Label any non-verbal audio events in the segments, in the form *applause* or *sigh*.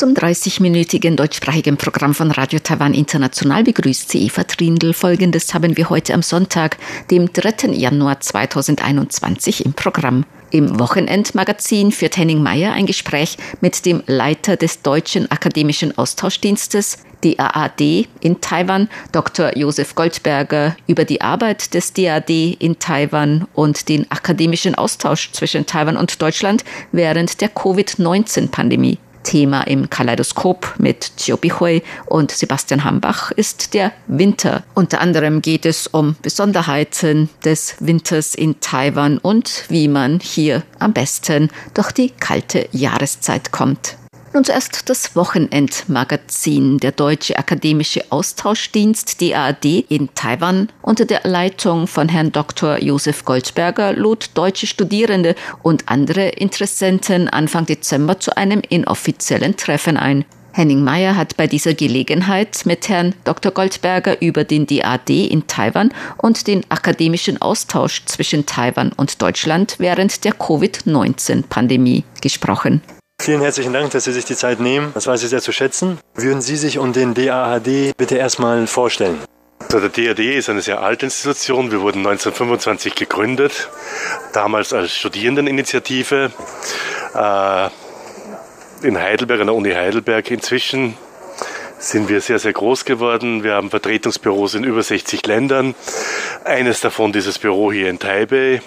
Zum 30-minütigen deutschsprachigen Programm von Radio Taiwan International begrüßt sie Eva Trindl. Folgendes haben wir heute am Sonntag, dem 3. Januar 2021 im Programm. Im Wochenendmagazin führt Henning Meyer ein Gespräch mit dem Leiter des Deutschen Akademischen Austauschdienstes, DAAD, in Taiwan, Dr. Josef Goldberger, über die Arbeit des DAAD in Taiwan und den akademischen Austausch zwischen Taiwan und Deutschland während der Covid-19-Pandemie. Thema im Kaleidoskop mit Chiobi Hui und Sebastian Hambach ist der Winter. Unter anderem geht es um Besonderheiten des Winters in Taiwan und wie man hier am besten durch die kalte Jahreszeit kommt. Nun zuerst das Wochenendmagazin. Der Deutsche Akademische Austauschdienst DAAD in Taiwan unter der Leitung von Herrn Dr. Josef Goldberger lud deutsche Studierende und andere Interessenten Anfang Dezember zu einem inoffiziellen Treffen ein. Henning Meyer hat bei dieser Gelegenheit mit Herrn Dr. Goldberger über den DAD in Taiwan und den akademischen Austausch zwischen Taiwan und Deutschland während der Covid-19-Pandemie gesprochen. Vielen herzlichen Dank, dass Sie sich die Zeit nehmen. Das weiß ich sehr zu schätzen. Würden Sie sich und den DAHD bitte erstmal vorstellen? Also der DAD ist eine sehr alte Institution. Wir wurden 1925 gegründet, damals als Studierendeninitiative äh, in Heidelberg, an der Uni Heidelberg. Inzwischen sind wir sehr, sehr groß geworden. Wir haben Vertretungsbüros in über 60 Ländern. Eines davon dieses Büro hier in Taipei,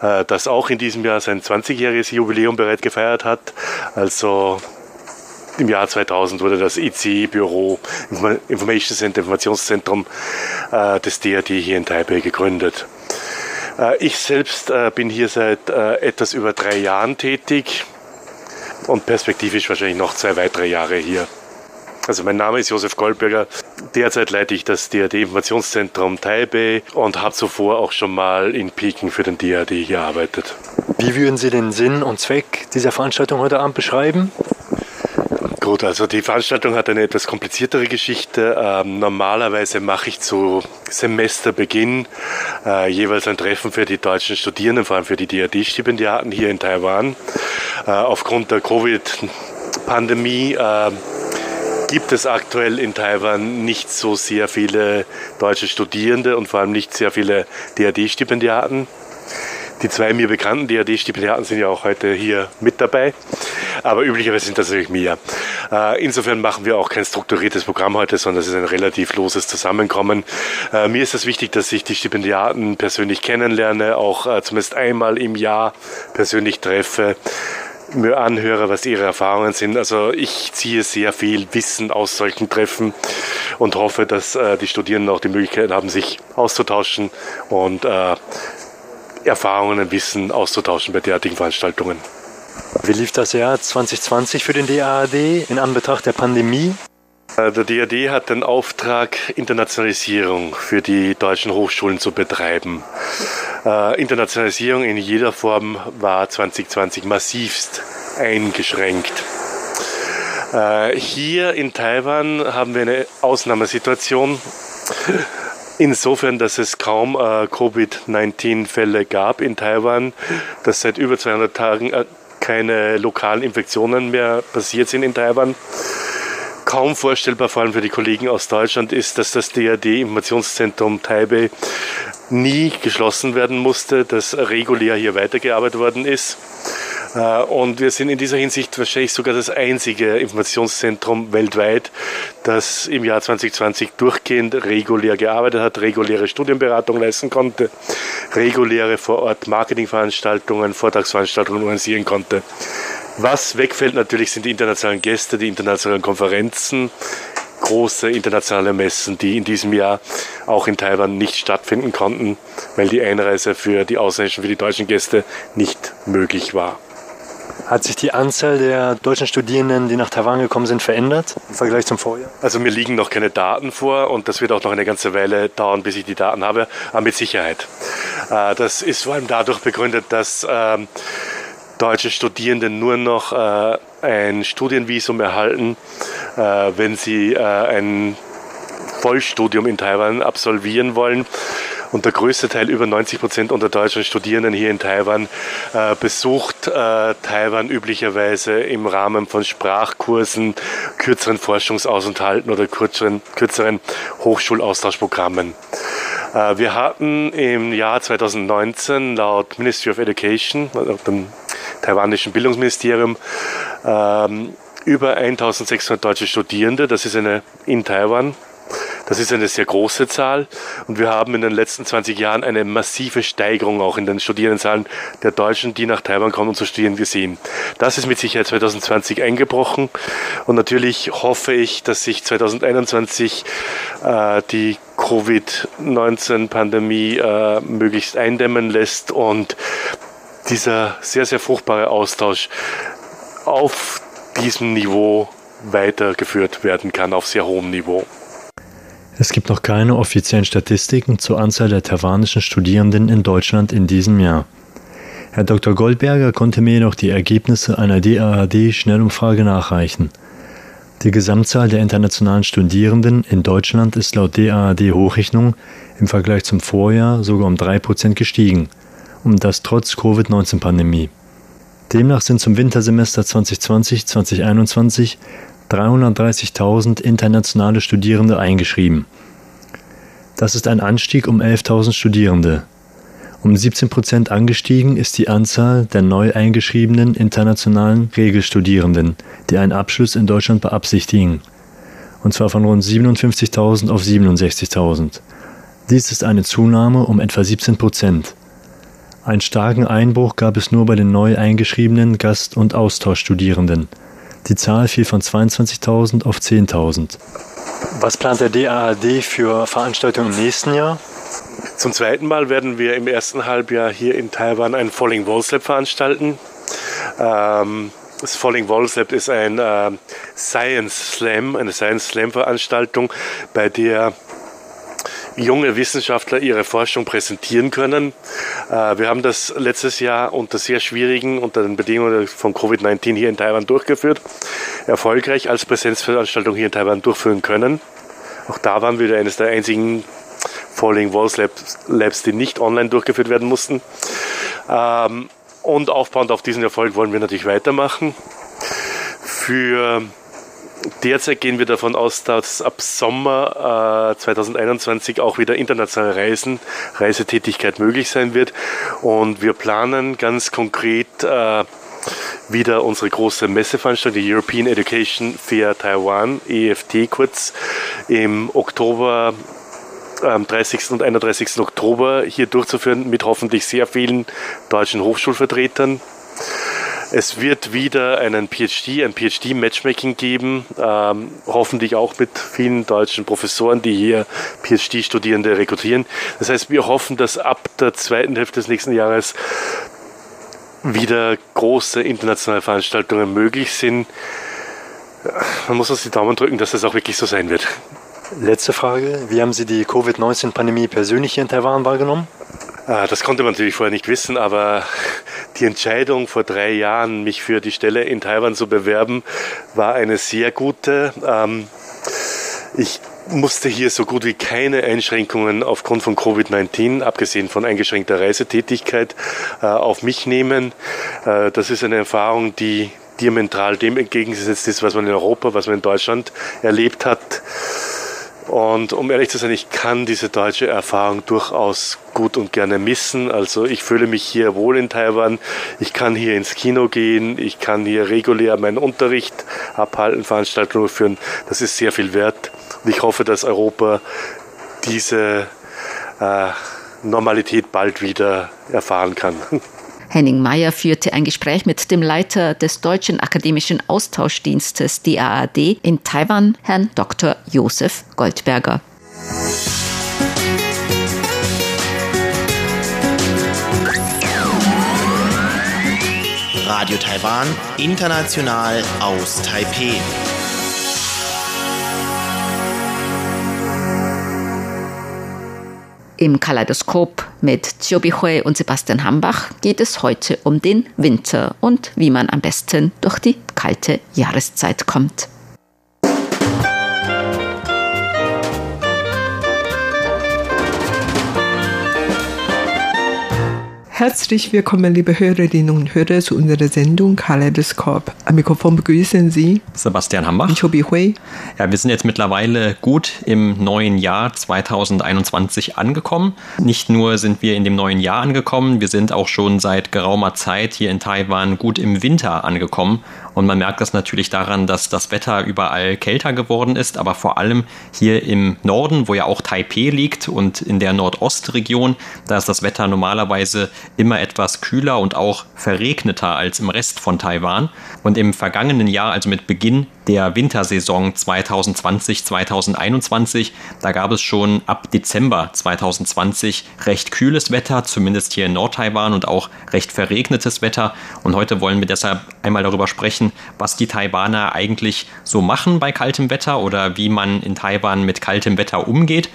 äh, das auch in diesem Jahr sein 20-jähriges Jubiläum bereits gefeiert hat. Also im Jahr 2000 wurde das ICI-Büro, Information Center, Informationszentrum äh, des DAD hier in Taipei gegründet. Äh, ich selbst bin hier seit etwas über drei Jahren tätig und perspektivisch wahrscheinlich noch zwei weitere Jahre hier. Also mein Name ist Josef Goldberger. Derzeit leite ich das DAD Informationszentrum Taipei und habe zuvor auch schon mal in Peking für den DAD gearbeitet. Wie würden Sie den Sinn und Zweck dieser Veranstaltung heute Abend beschreiben? Gut, also die Veranstaltung hat eine etwas kompliziertere Geschichte. Ähm, normalerweise mache ich zu Semesterbeginn äh, jeweils ein Treffen für die deutschen Studierenden, vor allem für die DAD-Stipendiaten hier in Taiwan. Äh, aufgrund der Covid-Pandemie äh, gibt es aktuell in Taiwan nicht so sehr viele deutsche Studierende und vor allem nicht sehr viele DAD-Stipendiaten. Die zwei mir bekannten DAD-Stipendiaten sind ja auch heute hier mit dabei, aber üblicherweise sind das natürlich mehr. Äh, insofern machen wir auch kein strukturiertes Programm heute, sondern es ist ein relativ loses Zusammenkommen. Äh, mir ist es wichtig, dass ich die Stipendiaten persönlich kennenlerne, auch äh, zumindest einmal im Jahr persönlich treffe mir anhöre, was ihre Erfahrungen sind. Also ich ziehe sehr viel Wissen aus solchen Treffen und hoffe, dass äh, die Studierenden auch die Möglichkeit haben, sich auszutauschen und äh, Erfahrungen und Wissen auszutauschen bei derartigen Veranstaltungen. Wie lief das Jahr 2020 für den DAAD in Anbetracht der Pandemie? Der DAD hat den Auftrag, Internationalisierung für die deutschen Hochschulen zu betreiben. Äh, Internationalisierung in jeder Form war 2020 massivst eingeschränkt. Äh, hier in Taiwan haben wir eine Ausnahmesituation. Insofern, dass es kaum äh, Covid-19-Fälle gab in Taiwan, dass seit über 200 Tagen äh, keine lokalen Infektionen mehr passiert sind in Taiwan kaum vorstellbar, vor allem für die Kollegen aus Deutschland, ist, dass das DAD-Informationszentrum Taipei nie geschlossen werden musste, dass regulär hier weitergearbeitet worden ist. Und wir sind in dieser Hinsicht wahrscheinlich sogar das einzige Informationszentrum weltweit, das im Jahr 2020 durchgehend regulär gearbeitet hat, reguläre Studienberatung leisten konnte, reguläre vor Ort Marketingveranstaltungen, Vortragsveranstaltungen organisieren konnte. Was wegfällt natürlich sind die internationalen Gäste, die internationalen Konferenzen, große internationale Messen, die in diesem Jahr auch in Taiwan nicht stattfinden konnten, weil die Einreise für die ausländischen, für die deutschen Gäste nicht möglich war. Hat sich die Anzahl der deutschen Studierenden, die nach Taiwan gekommen sind, verändert im Vergleich zum Vorjahr? Also mir liegen noch keine Daten vor und das wird auch noch eine ganze Weile dauern, bis ich die Daten habe, aber mit Sicherheit. Das ist vor allem dadurch begründet, dass deutsche Studierende nur noch äh, ein Studienvisum erhalten, äh, wenn sie äh, ein Vollstudium in Taiwan absolvieren wollen. Und der größte Teil, über 90 Prozent unter deutschen Studierenden hier in Taiwan, äh, besucht äh, Taiwan üblicherweise im Rahmen von Sprachkursen, kürzeren Forschungsausenthalten oder kürzeren, kürzeren Hochschulaustauschprogrammen. Äh, wir hatten im Jahr 2019 laut Ministry of Education, also dem taiwanischen Bildungsministerium, ähm, über 1600 deutsche Studierende. Das ist eine in Taiwan das ist eine sehr große Zahl und wir haben in den letzten 20 Jahren eine massive Steigerung auch in den Studierendenzahlen der Deutschen, die nach Taiwan kommen, um zu studieren, gesehen. Das ist mit Sicherheit 2020 eingebrochen und natürlich hoffe ich, dass sich 2021 äh, die Covid-19-Pandemie äh, möglichst eindämmen lässt und dieser sehr, sehr fruchtbare Austausch auf diesem Niveau weitergeführt werden kann, auf sehr hohem Niveau. Es gibt noch keine offiziellen Statistiken zur Anzahl der taiwanischen Studierenden in Deutschland in diesem Jahr. Herr Dr. Goldberger konnte mir jedoch die Ergebnisse einer DAAD-Schnellumfrage nachreichen. Die Gesamtzahl der internationalen Studierenden in Deutschland ist laut DAAD-Hochrechnung im Vergleich zum Vorjahr sogar um 3% gestiegen, und das trotz Covid-19-Pandemie. Demnach sind zum Wintersemester 2020-2021 330.000 internationale Studierende eingeschrieben. Das ist ein Anstieg um 11.000 Studierende. Um 17 Prozent angestiegen ist die Anzahl der neu eingeschriebenen internationalen Regelstudierenden, die einen Abschluss in Deutschland beabsichtigen, und zwar von rund 57.000 auf 67.000. Dies ist eine Zunahme um etwa 17 Prozent. Einen starken Einbruch gab es nur bei den neu eingeschriebenen Gast- und Austauschstudierenden – die Zahl fiel von 22.000 auf 10.000. Was plant der DAAD für Veranstaltungen im nächsten Jahr? Zum zweiten Mal werden wir im ersten Halbjahr hier in Taiwan ein Falling Walls Lab veranstalten. Ähm, das Falling Walls Lab ist ein äh, Science Slam, eine Science Slam Veranstaltung, bei der junge Wissenschaftler ihre Forschung präsentieren können. Äh, wir haben das letztes Jahr unter sehr schwierigen, unter den Bedingungen von Covid-19 hier in Taiwan durchgeführt, erfolgreich als Präsenzveranstaltung hier in Taiwan durchführen können. Auch da waren wir eines der einzigen Falling Walls Labs, die nicht online durchgeführt werden mussten. Ähm, und aufbauend auf diesen Erfolg wollen wir natürlich weitermachen. Für Derzeit gehen wir davon aus, dass ab Sommer äh, 2021 auch wieder internationale Reisen, Reisetätigkeit möglich sein wird. Und wir planen ganz konkret äh, wieder unsere große Messeveranstaltung, die European Education Fair Taiwan, EFT kurz, im Oktober am 30. und 31. Oktober hier durchzuführen mit hoffentlich sehr vielen deutschen Hochschulvertretern. Es wird wieder einen PhD, ein PhD-Matchmaking geben, ähm, hoffentlich auch mit vielen deutschen Professoren, die hier PhD-Studierende rekrutieren. Das heißt, wir hoffen, dass ab der zweiten Hälfte des nächsten Jahres wieder große internationale Veranstaltungen möglich sind. Man muss uns die Daumen drücken, dass das auch wirklich so sein wird. Letzte Frage. Wie haben Sie die Covid-19-Pandemie persönlich hier in Taiwan wahrgenommen? Ah, das konnte man natürlich vorher nicht wissen, aber die Entscheidung vor drei Jahren, mich für die Stelle in Taiwan zu bewerben, war eine sehr gute. Ähm, ich musste hier so gut wie keine Einschränkungen aufgrund von Covid-19, abgesehen von eingeschränkter Reisetätigkeit, äh, auf mich nehmen. Äh, das ist eine Erfahrung, die diametral dem entgegengesetzt ist, was man in Europa, was man in Deutschland erlebt hat. Und um ehrlich zu sein, ich kann diese deutsche Erfahrung durchaus gut und gerne missen. Also ich fühle mich hier wohl in Taiwan. Ich kann hier ins Kino gehen. Ich kann hier regulär meinen Unterricht abhalten, Veranstaltungen führen. Das ist sehr viel wert. Und ich hoffe, dass Europa diese äh, Normalität bald wieder erfahren kann. *laughs* Henning Meyer führte ein Gespräch mit dem Leiter des Deutschen Akademischen Austauschdienstes DAAD in Taiwan, Herrn Dr. Josef Goldberger. Radio Taiwan, international aus Taipei. Im Kaleidoskop mit Chobi Hui und Sebastian Hambach geht es heute um den Winter und wie man am besten durch die kalte Jahreszeit kommt. Herzlich willkommen, liebe Hörerinnen und Hörer, zu unserer Sendung Kaleidoskop. Am Mikrofon begrüßen Sie Sebastian Hambach und Chobi Hui. Ja, wir sind jetzt mittlerweile gut im neuen Jahr 2021 angekommen. Nicht nur sind wir in dem neuen Jahr angekommen, wir sind auch schon seit geraumer Zeit hier in Taiwan gut im Winter angekommen. Und man merkt das natürlich daran, dass das Wetter überall kälter geworden ist, aber vor allem hier im Norden, wo ja auch Taipei liegt und in der Nordostregion, da ist das Wetter normalerweise immer etwas kühler und auch verregneter als im Rest von Taiwan. Und im vergangenen Jahr, also mit Beginn der Wintersaison 2020-2021, da gab es schon ab Dezember 2020 recht kühles Wetter, zumindest hier in Nordtaiwan und auch recht verregnetes Wetter. Und heute wollen wir deshalb einmal darüber sprechen, was die Taiwaner eigentlich so machen bei kaltem Wetter oder wie man in Taiwan mit kaltem Wetter umgeht.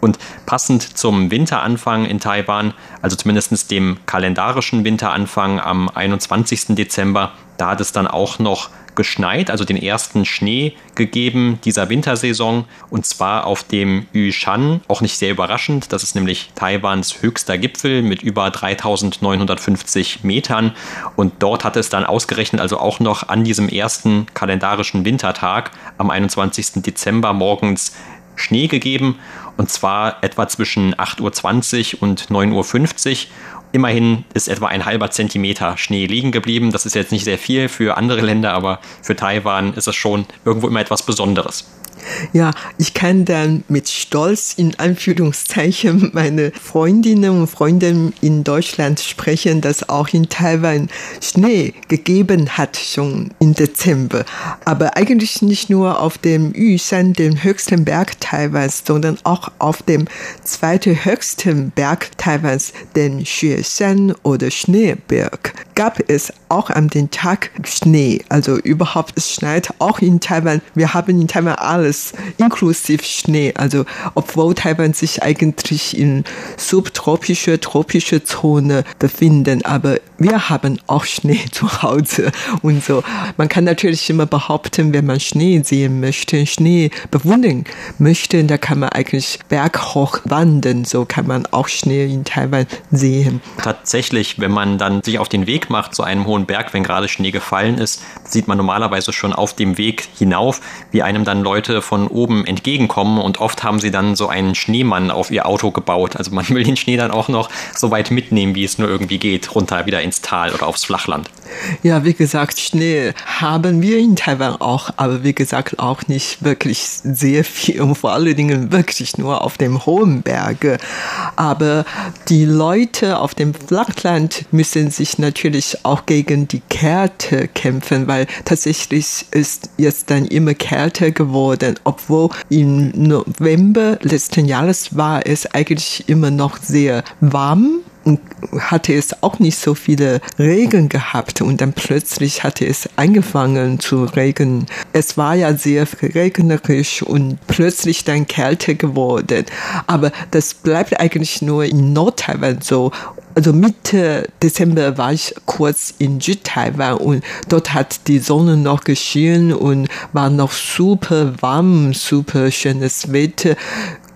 Und passend zum Winteranfang in Taiwan, also zumindest dem kalendarischen Winteranfang am 21. Dezember, da hat es dann auch noch geschneit, also den ersten Schnee gegeben dieser Wintersaison. Und zwar auf dem Yushan, auch nicht sehr überraschend, das ist nämlich Taiwans höchster Gipfel mit über 3950 Metern. Und dort hat es dann ausgerechnet, also auch noch an diesem ersten kalendarischen Wintertag am 21. Dezember morgens Schnee gegeben. Und zwar etwa zwischen 8.20 Uhr und 9.50 Uhr Immerhin ist etwa ein halber Zentimeter Schnee liegen geblieben. Das ist jetzt nicht sehr viel für andere Länder, aber für Taiwan ist es schon irgendwo immer etwas Besonderes. Ja, ich kann dann mit Stolz in Anführungszeichen meine Freundinnen und Freunde in Deutschland sprechen, dass auch in Taiwan Schnee gegeben hat, schon im Dezember. Aber eigentlich nicht nur auf dem Yushan, dem höchsten Berg Taiwans, sondern auch auf dem zweiten höchsten Berg Taiwans, den Xueshan oder Schneeberg, gab es auch an dem Tag Schnee. Also überhaupt, es schneit auch in Taiwan. Wir haben in Taiwan alles alles inklusive Schnee. Also obwohl Taiwan sich eigentlich in subtropische, tropische Zone befinden, aber wir haben auch Schnee zu Hause und so. Man kann natürlich immer behaupten, wenn man Schnee sehen möchte, Schnee bewundern möchte, da kann man eigentlich berghoch wandern. So kann man auch Schnee in Taiwan sehen. Tatsächlich, wenn man dann sich auf den Weg macht zu einem hohen Berg, wenn gerade Schnee gefallen ist, sieht man normalerweise schon auf dem Weg hinauf, wie einem dann Leute von oben entgegenkommen und oft haben sie dann so einen Schneemann auf ihr Auto gebaut. Also man will den Schnee dann auch noch so weit mitnehmen, wie es nur irgendwie geht, runter wieder ins Tal oder aufs Flachland. Ja, wie gesagt, Schnee haben wir in Taiwan auch, aber wie gesagt auch nicht wirklich sehr viel und vor allen Dingen wirklich nur auf dem hohen Berge. Aber die Leute auf dem Flachland müssen sich natürlich auch gegen die Kälte kämpfen, weil tatsächlich ist jetzt dann immer kälter geworden obwohl im November letzten Jahres war es eigentlich immer noch sehr warm hatte es auch nicht so viele Regen gehabt und dann plötzlich hatte es angefangen zu regnen. Es war ja sehr regnerisch und plötzlich dann kälter geworden. Aber das bleibt eigentlich nur in Nordtaiwan so also Mitte Dezember war ich kurz in Südtaiwan und dort hat die Sonne noch geschienen und war noch super warm, super schönes Wetter.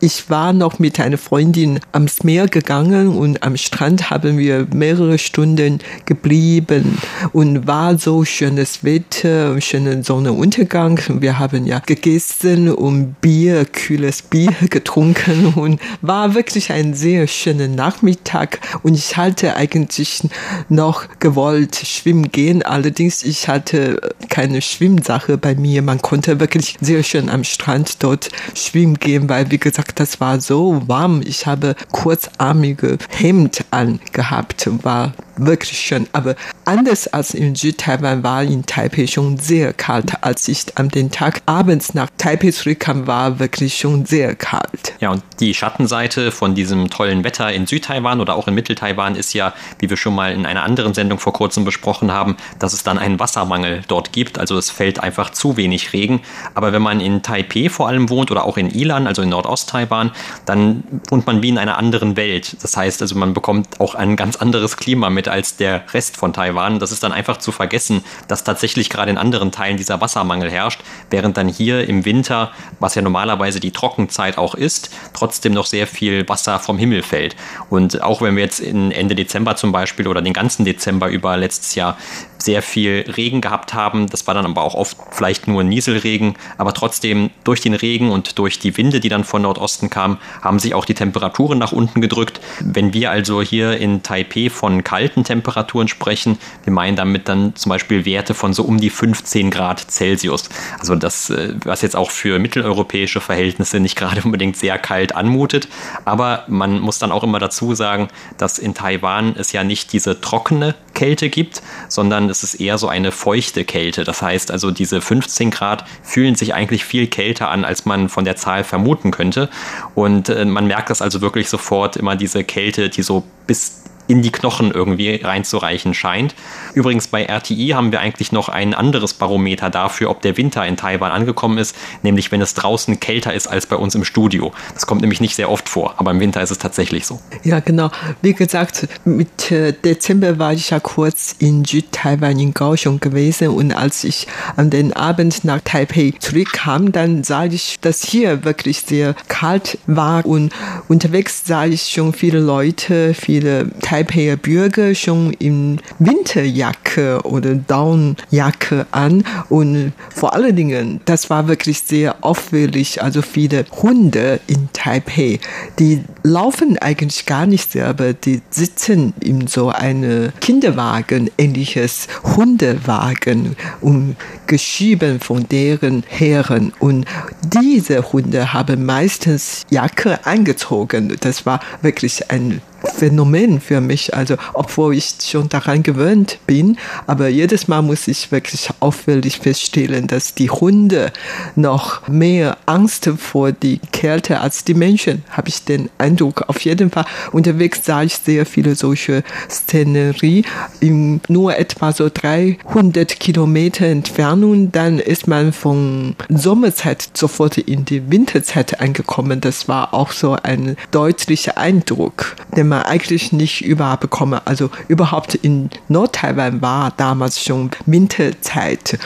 Ich war noch mit einer Freundin ans Meer gegangen und am Strand haben wir mehrere Stunden geblieben und war so schönes Wetter, schöner Sonnenuntergang. Wir haben ja gegessen und Bier, kühles Bier *laughs* getrunken und war wirklich ein sehr schöner Nachmittag und ich hatte eigentlich noch gewollt schwimmen gehen. Allerdings ich hatte keine Schwimmsache bei mir. Man konnte wirklich sehr schön am Strand dort schwimmen gehen, weil wie gesagt das war so warm. Ich habe kurzarmige Hemd angehabt, war wirklich schön. Aber anders als in Südtaiwan war in Taipei schon sehr kalt. Als ich an den Tag abends nach Taipei zurückkam, war wirklich schon sehr kalt. Ja, und die Schattenseite von diesem tollen Wetter in Südtaiwan oder auch in Mitteltaiwan ist ja, wie wir schon mal in einer anderen Sendung vor kurzem besprochen haben, dass es dann einen Wassermangel dort gibt. Also es fällt einfach zu wenig Regen. Aber wenn man in Taipei vor allem wohnt oder auch in Ilan, also in Nordost-Taiwan, dann wohnt man wie in einer anderen Welt. Das heißt also, man bekommt auch ein ganz anderes Klima mit als der Rest von Taiwan. Das ist dann einfach zu vergessen, dass tatsächlich gerade in anderen Teilen dieser Wassermangel herrscht, während dann hier im Winter, was ja normalerweise die Trockenzeit auch ist, trotzdem noch sehr viel Wasser vom Himmel fällt. Und auch wenn wir jetzt in Ende Dezember zum Beispiel oder den ganzen Dezember über letztes Jahr sehr viel Regen gehabt haben. Das war dann aber auch oft vielleicht nur Nieselregen, aber trotzdem durch den Regen und durch die Winde, die dann von Nordosten kamen, haben sich auch die Temperaturen nach unten gedrückt. Wenn wir also hier in Taipei von kalten Temperaturen sprechen, wir meinen damit dann zum Beispiel Werte von so um die 15 Grad Celsius. Also das, äh, was jetzt auch für mitteleuropäische Verhältnisse nicht gerade unbedingt sehr kalt anmutet. Aber man muss dann auch immer dazu sagen, dass in Taiwan es ja nicht diese trockene Kälte gibt, sondern es ist eher so eine feuchte Kälte. Das heißt also, diese 15 Grad fühlen sich eigentlich viel kälter an, als man von der Zahl vermuten könnte. Und äh, man merkt das also wirklich sofort immer diese Kälte, die so bis in die Knochen irgendwie reinzureichen scheint. Übrigens bei RTI haben wir eigentlich noch ein anderes Barometer dafür, ob der Winter in Taiwan angekommen ist, nämlich wenn es draußen kälter ist als bei uns im Studio. Das kommt nämlich nicht sehr oft vor, aber im Winter ist es tatsächlich so. Ja, genau. Wie gesagt, mit äh, Dezember war ich ja kurz in Südtaiwan in Kaohsiung gewesen und als ich an den Abend nach Taipei zurückkam, dann sah ich, dass hier wirklich sehr kalt war und unterwegs sah ich schon viele Leute, viele Taiwan Taipei Bürger schon in Winterjacke oder Downjacke an und vor allen Dingen, das war wirklich sehr auffällig, also viele Hunde in Taipei, die laufen eigentlich gar nicht selber, die sitzen in so einem Kinderwagen, ähnliches Hundewagen und geschieben von deren Herren und diese Hunde haben meistens Jacke angezogen. Das war wirklich ein Phänomen für mich. Also, obwohl ich schon daran gewöhnt bin, aber jedes Mal muss ich wirklich auffällig feststellen, dass die Hunde noch mehr Angst vor die Kälte als die Menschen, habe ich den Eindruck. Auf jeden Fall unterwegs sah ich sehr viele solche Szenerie. In nur etwa so 300 Kilometer Entfernung, dann ist man von Sommerzeit sofort in die Winterzeit angekommen. Das war auch so ein deutlicher Eindruck, den man eigentlich nicht überall bekommen. Also überhaupt in Nordtaiwan war damals schon Winterzeit.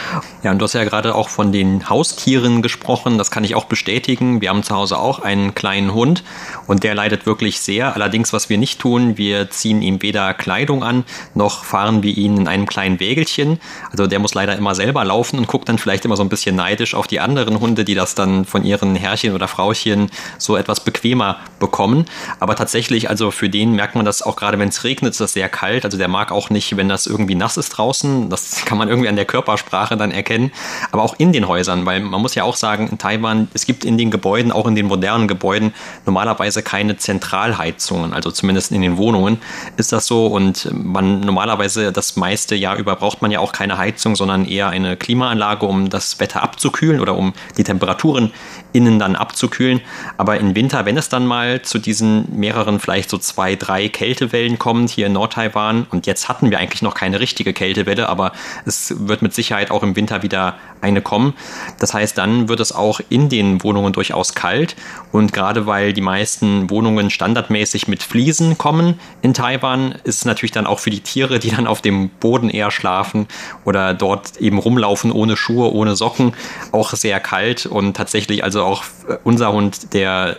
Ja, und du hast ja gerade auch von den Haustieren gesprochen. Das kann ich auch bestätigen. Wir haben zu Hause auch einen kleinen Hund und der leidet wirklich sehr. Allerdings, was wir nicht tun, wir ziehen ihm weder Kleidung an, noch fahren wir ihn in einem kleinen Wägelchen. Also der muss leider immer selber laufen und guckt dann vielleicht immer so ein bisschen neidisch auf die anderen Hunde, die das dann von ihren Herrchen oder Frauchen so etwas bequemer bekommen. Aber tatsächlich, also für den merkt man das auch gerade, wenn es regnet, ist das sehr kalt. Also der mag auch nicht, wenn das irgendwie nass ist draußen. Das kann man irgendwie an der Körpersprache dann erkennen. Aber auch in den Häusern, weil man muss ja auch sagen, in Taiwan, es gibt in den Gebäuden, auch in den modernen Gebäuden, normalerweise keine Zentralheizungen. Also zumindest in den Wohnungen ist das so. Und man normalerweise das meiste Jahr über braucht man ja auch keine Heizung, sondern eher eine Klimaanlage, um das Wetter abzukühlen oder um die Temperaturen innen dann abzukühlen. Aber im Winter, wenn es dann mal zu diesen mehreren, vielleicht so zwei, drei Kältewellen kommt hier in Nordtaiwan, und jetzt hatten wir eigentlich noch keine richtige Kältewelle, aber es wird mit Sicherheit auch im Winter wieder eine kommen. Das heißt, dann wird es auch in den Wohnungen durchaus kalt. Und gerade weil die meisten Wohnungen standardmäßig mit Fliesen kommen in Taiwan, ist es natürlich dann auch für die Tiere, die dann auf dem Boden eher schlafen oder dort eben rumlaufen ohne Schuhe, ohne Socken, auch sehr kalt. Und tatsächlich also auch unser Hund, der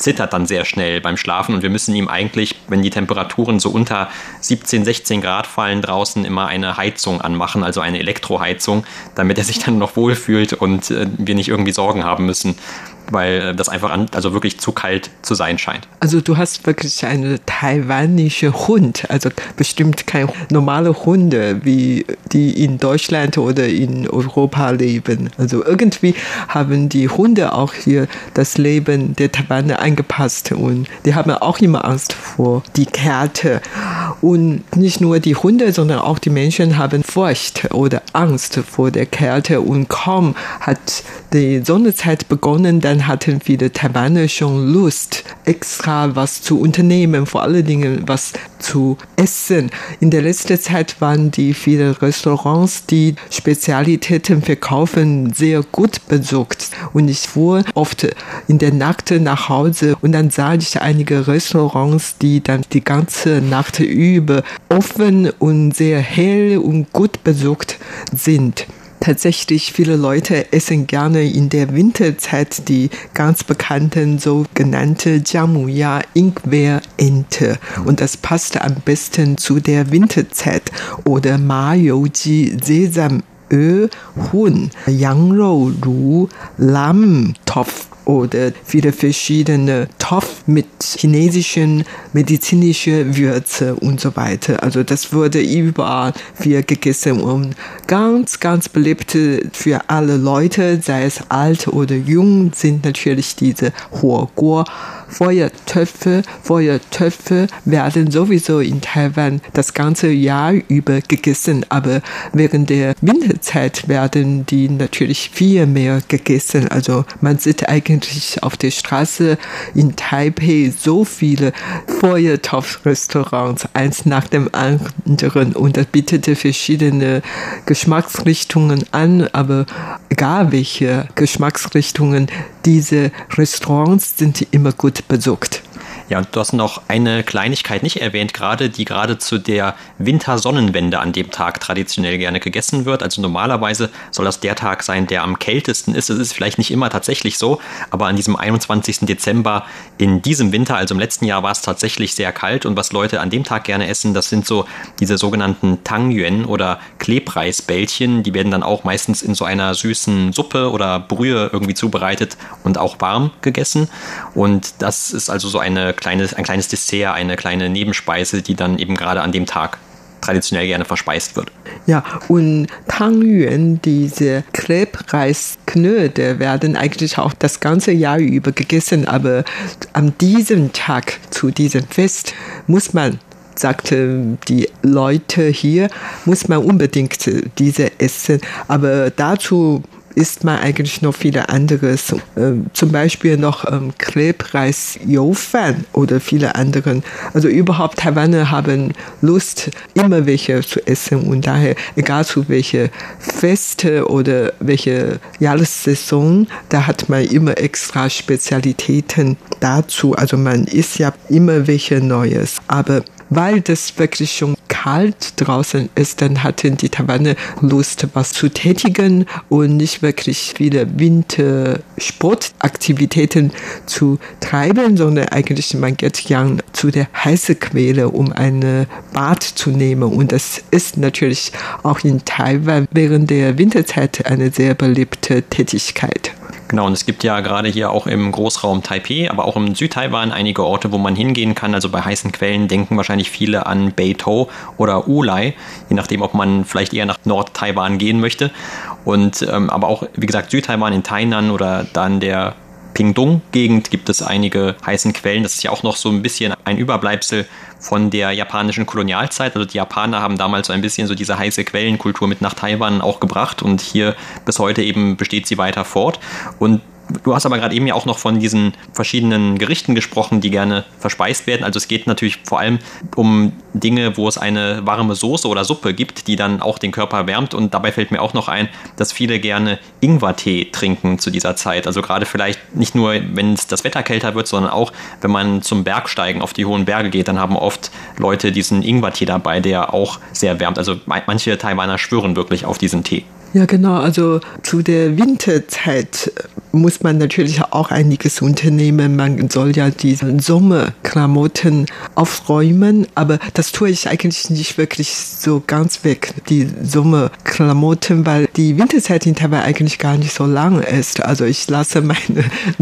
zittert dann sehr schnell beim Schlafen. Und wir müssen ihm eigentlich, wenn die Temperaturen so unter 17, 16 Grad fallen draußen, immer eine Heizung anmachen, also eine Elektroheizung, damit er sich dann noch wohlfühlt und äh, wir nicht irgendwie Sorgen haben müssen, weil das einfach an, also wirklich zu kalt zu sein scheint. Also du hast wirklich eine taiwanische Hund, also bestimmt kein normale Hunde, wie die in Deutschland oder in Europa leben. Also irgendwie haben die Hunde auch hier das Leben der Taiwaner angepasst und die haben auch immer Angst vor die Kälte. Und nicht nur die Hunde, sondern auch die Menschen haben Furcht oder Angst vor der Kälte und kaum hat die Sonnezeit begonnen, dann hatten viele Taiwaner schon Lust, extra was zu unternehmen, vor allen Dingen was zu essen. In der letzten Zeit waren die vielen Restaurants, die Spezialitäten verkaufen, sehr gut besucht. Und ich fuhr oft in der Nacht nach Hause und dann sah ich einige Restaurants, die dann die ganze Nacht über offen und sehr hell und gut besucht sind. Tatsächlich, viele Leute essen gerne in der Winterzeit die ganz bekannten sogenannte Jamuya Ingwer-Ente. Und das passt am besten zu der Winterzeit. Oder Ma Youji Sesam Öl, Huhn, Yangrou, Ru, Lamm, Topf oder viele verschiedene Topf mit chinesischen medizinischen Würze und so weiter. Also das wurde überall viel gegessen und ganz, ganz beliebt für alle Leute, sei es alt oder jung, sind natürlich diese Huoguo. Feuertöpfe, Feuertöpfe werden sowieso in Taiwan das ganze Jahr über gegessen, aber während der Winterzeit werden die natürlich viel mehr gegessen. Also man sieht eigentlich auf der Straße in Taipei so viele Feuertopfrestaurants, eins nach dem anderen und das bietet verschiedene Geschmacksrichtungen an, aber egal welche Geschmacksrichtungen, diese Restaurants sind immer gut besucht. Ja, und du hast noch eine Kleinigkeit nicht erwähnt, gerade die gerade zu der Wintersonnenwende an dem Tag traditionell gerne gegessen wird. Also normalerweise soll das der Tag sein, der am kältesten ist. Es ist vielleicht nicht immer tatsächlich so, aber an diesem 21. Dezember in diesem Winter, also im letzten Jahr, war es tatsächlich sehr kalt. Und was Leute an dem Tag gerne essen, das sind so diese sogenannten Tangyuan oder Klebreisbällchen. Die werden dann auch meistens in so einer süßen Suppe oder Brühe irgendwie zubereitet und auch warm gegessen. Und das ist also so eine kleines, ein kleines Dessert, eine kleine Nebenspeise, die dann eben gerade an dem Tag traditionell gerne verspeist wird. Ja, und Tangyuan, diese Klebreisknödel, werden eigentlich auch das ganze Jahr über gegessen, aber an diesem Tag, zu diesem Fest, muss man sagte die Leute hier, muss man unbedingt diese essen. Aber dazu isst man eigentlich noch viele anderes. Ähm, zum Beispiel noch ähm, Klebreis Youfan oder viele anderen. Also überhaupt Taiwaner haben Lust, immer welche zu essen und daher, egal zu welche Feste oder welche Jahressaison, da hat man immer extra Spezialitäten dazu. Also man isst ja immer welche Neues. Aber weil das wirklich schon kalt draußen ist, dann hatten die Taiwaner Lust, was zu tätigen und nicht wirklich viele Wintersportaktivitäten zu treiben, sondern eigentlich man geht gern zu der heißen Quelle, um eine Bad zu nehmen. Und das ist natürlich auch in Taiwan während der Winterzeit eine sehr beliebte Tätigkeit. Genau, und es gibt ja gerade hier auch im Großraum Taipei, aber auch im Südtaiwan einige Orte, wo man hingehen kann. Also bei heißen Quellen denken wahrscheinlich viele an Beitou oder Ulai, je nachdem, ob man vielleicht eher nach Nord-Taiwan gehen möchte. Und ähm, aber auch, wie gesagt, Südtaiwan in Tainan oder dann der Pingdong-Gegend gibt es einige heißen Quellen. Das ist ja auch noch so ein bisschen ein Überbleibsel von der japanischen Kolonialzeit. Also die Japaner haben damals so ein bisschen so diese heiße Quellenkultur mit nach Taiwan auch gebracht und hier bis heute eben besteht sie weiter fort. Und Du hast aber gerade eben ja auch noch von diesen verschiedenen Gerichten gesprochen, die gerne verspeist werden. Also es geht natürlich vor allem um Dinge, wo es eine warme Soße oder Suppe gibt, die dann auch den Körper wärmt. Und dabei fällt mir auch noch ein, dass viele gerne Ingwertee trinken zu dieser Zeit. Also gerade vielleicht nicht nur, wenn es das Wetter kälter wird, sondern auch, wenn man zum Bergsteigen auf die hohen Berge geht, dann haben oft Leute diesen Ingwertee dabei, der auch sehr wärmt. Also manche Taiwaner schwören wirklich auf diesen Tee. Ja, genau. Also zu der Winterzeit muss man natürlich auch einiges unternehmen. Man soll ja diese Sommerklamotten aufräumen, aber das tue ich eigentlich nicht wirklich so ganz weg, die Sommerklamotten, weil die Winterzeit in Taiwan eigentlich gar nicht so lang ist. Also ich lasse meine *laughs*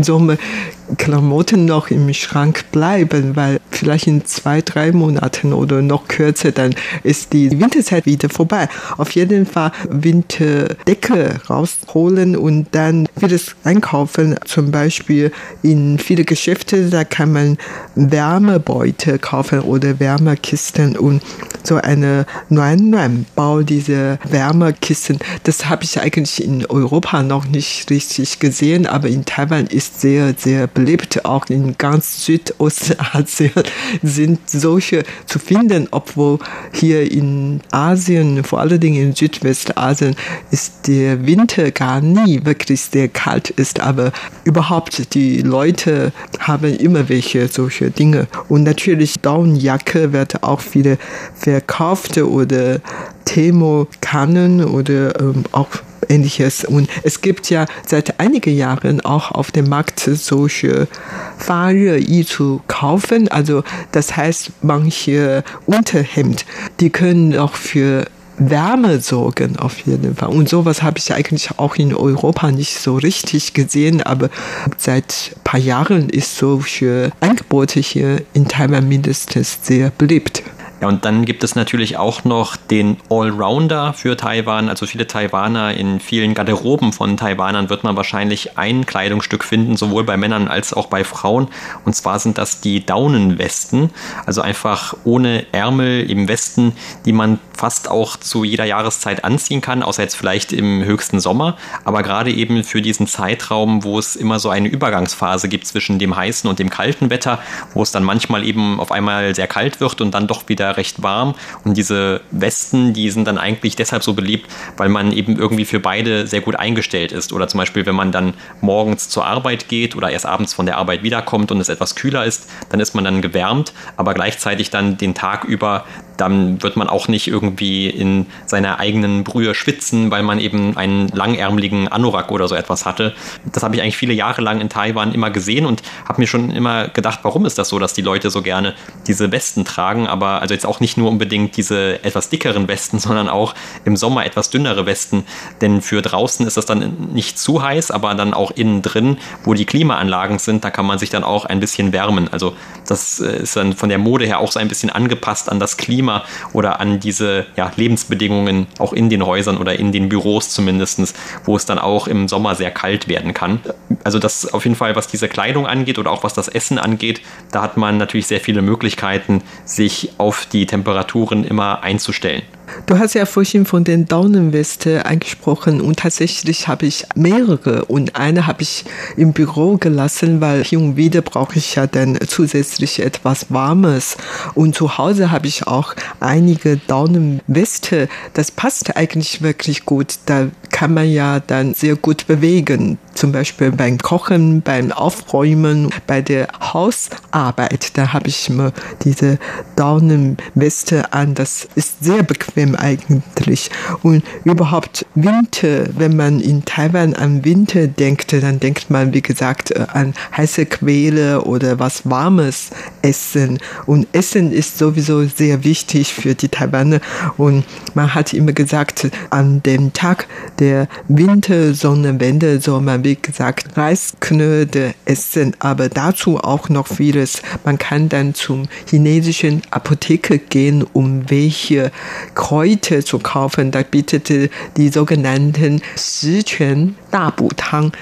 Sommerklamotten noch im Schrank bleiben, weil vielleicht in zwei, drei Monaten oder noch kürzer, dann ist die Winterzeit wieder vorbei. Auf jeden Fall Winter Decke rausholen und dann vieles einkaufen. Zum Beispiel in viele Geschäfte, da kann man Wärmebeutel kaufen oder Wärmekisten und so eine Nuan Nuan Bau diese Wärmekisten. Das habe ich eigentlich in Europa noch nicht richtig gesehen, aber in Taiwan ist sehr, sehr beliebt. Auch in ganz Südostasien *laughs* sind solche zu finden, obwohl hier in Asien, vor allen Dingen in Südwestasien, ist der Winter gar nie wirklich sehr kalt ist, aber überhaupt die Leute haben immer welche solche Dinge. Und natürlich Daunenjacke wird auch viele verkauft oder Thermokannen oder ähm, auch ähnliches. Und es gibt ja seit einigen Jahren auch auf dem Markt solche Fahrrad zu kaufen. Also das heißt, manche Unterhemd, die können auch für Wärme sorgen auf jeden Fall. Und sowas habe ich eigentlich auch in Europa nicht so richtig gesehen, aber seit ein paar Jahren ist solche Angebote hier in Taiwan mindestens sehr beliebt. Ja, und dann gibt es natürlich auch noch den Allrounder für Taiwan. Also viele Taiwaner in vielen Garderoben von Taiwanern wird man wahrscheinlich ein Kleidungsstück finden, sowohl bei Männern als auch bei Frauen. Und zwar sind das die Daunenwesten. Also einfach ohne Ärmel im Westen, die man fast auch zu jeder Jahreszeit anziehen kann, außer jetzt vielleicht im höchsten Sommer. Aber gerade eben für diesen Zeitraum, wo es immer so eine Übergangsphase gibt zwischen dem heißen und dem kalten Wetter, wo es dann manchmal eben auf einmal sehr kalt wird und dann doch wieder recht warm. Und diese Westen, die sind dann eigentlich deshalb so beliebt, weil man eben irgendwie für beide sehr gut eingestellt ist. Oder zum Beispiel, wenn man dann morgens zur Arbeit geht oder erst abends von der Arbeit wiederkommt und es etwas kühler ist, dann ist man dann gewärmt, aber gleichzeitig dann den Tag über dann wird man auch nicht irgendwie in seiner eigenen Brühe schwitzen, weil man eben einen langärmeligen Anorak oder so etwas hatte. Das habe ich eigentlich viele Jahre lang in Taiwan immer gesehen und habe mir schon immer gedacht, warum ist das so, dass die Leute so gerne diese Westen tragen, aber also jetzt auch nicht nur unbedingt diese etwas dickeren Westen, *laughs* sondern auch im Sommer etwas dünnere Westen, denn für draußen ist das dann nicht zu heiß, aber dann auch innen drin, wo die Klimaanlagen sind, da kann man sich dann auch ein bisschen wärmen. Also das äh, ist dann von der Mode her auch so ein bisschen angepasst an das Klima Klima oder an diese ja, Lebensbedingungen auch in den Häusern oder in den Büros zumindest, wo es dann auch im Sommer sehr kalt werden kann. Also das auf jeden Fall, was diese Kleidung angeht oder auch was das Essen angeht, da hat man natürlich sehr viele Möglichkeiten, sich auf die Temperaturen immer einzustellen. Du hast ja vorhin von den Daunenweste angesprochen und tatsächlich habe ich mehrere und eine habe ich im Büro gelassen, weil hier und wieder brauche ich ja dann zusätzlich etwas Warmes und zu Hause habe ich auch einige Daunenweste. Das passt eigentlich wirklich gut. Da kann man ja dann sehr gut bewegen zum Beispiel beim Kochen, beim Aufräumen, bei der Hausarbeit. Da habe ich immer diese Daunenweste an. Das ist sehr bequem eigentlich. Und überhaupt Winter, wenn man in Taiwan an Winter denkt, dann denkt man, wie gesagt, an heiße Quäle oder was Warmes essen. Und Essen ist sowieso sehr wichtig für die Taiwaner. Und man hat immer gesagt, an dem Tag der Wintersonnenwende soll man wie gesagt, Reisknödel essen, aber dazu auch noch vieles. Man kann dann zum chinesischen Apotheke gehen, um welche Kräuter zu kaufen. Da bietet die sogenannten Sichuan Dabutang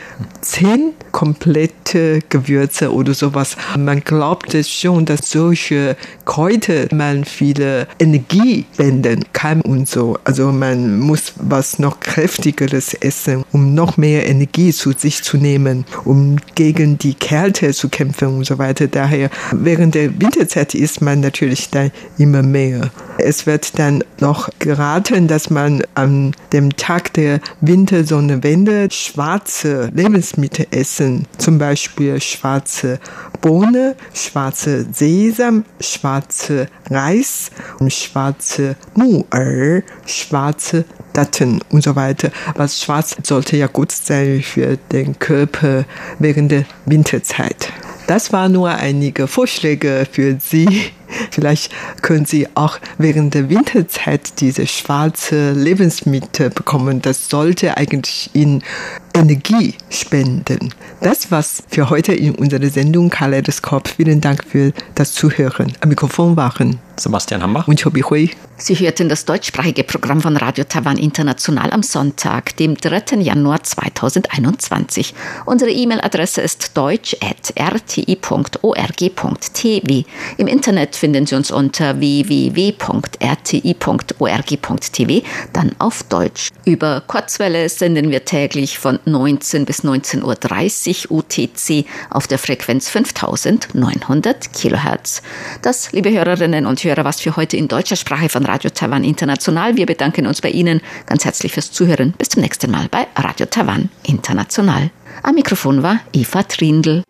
zehn komplette Gewürze oder sowas. Man glaubt es schon, dass solche Kräuter man viele Energie wenden kann und so. Also man muss was noch kräftigeres essen, um noch mehr Energie zu sich zu nehmen, um gegen die Kälte zu kämpfen und so weiter. Daher während der Winterzeit isst man natürlich dann immer mehr. Es wird dann noch geraten, dass man an dem Tag der Wintersonnenwende schwarze Lebensmittel essen, zum Beispiel schwarze Bohne, schwarze Sesam, schwarze Reis schwarze Muer, schwarze Daten und so weiter. Was schwarz sollte ja gut sein für den Körper während der Winterzeit. Das waren nur einige Vorschläge für Sie. Vielleicht können Sie auch während der Winterzeit diese schwarze Lebensmittel bekommen. Das sollte eigentlich Ihnen Energie spenden. Das war's für heute in unserer Sendung Kaleidoskop. Vielen Dank für das Zuhören. Am Mikrofon waren Sebastian Hambach und Chobi Hui. Sie hörten das deutschsprachige Programm von Radio Taiwan International am Sonntag, dem 3. Januar 2021. Unsere E-Mail-Adresse ist deutsch.rti.org.tv. Im Internet finden Sie uns unter www.rti.org.tv, dann auf Deutsch. Über Kurzwelle senden wir täglich von 19 bis 19.30 Uhr UTC auf der Frequenz 5900 Kilohertz. Das, liebe Hörerinnen und Hörer, was für heute in deutscher Sprache von Radio Taiwan International. Wir bedanken uns bei Ihnen ganz herzlich fürs Zuhören. Bis zum nächsten Mal bei Radio Taiwan International. Am Mikrofon war Eva Trindl.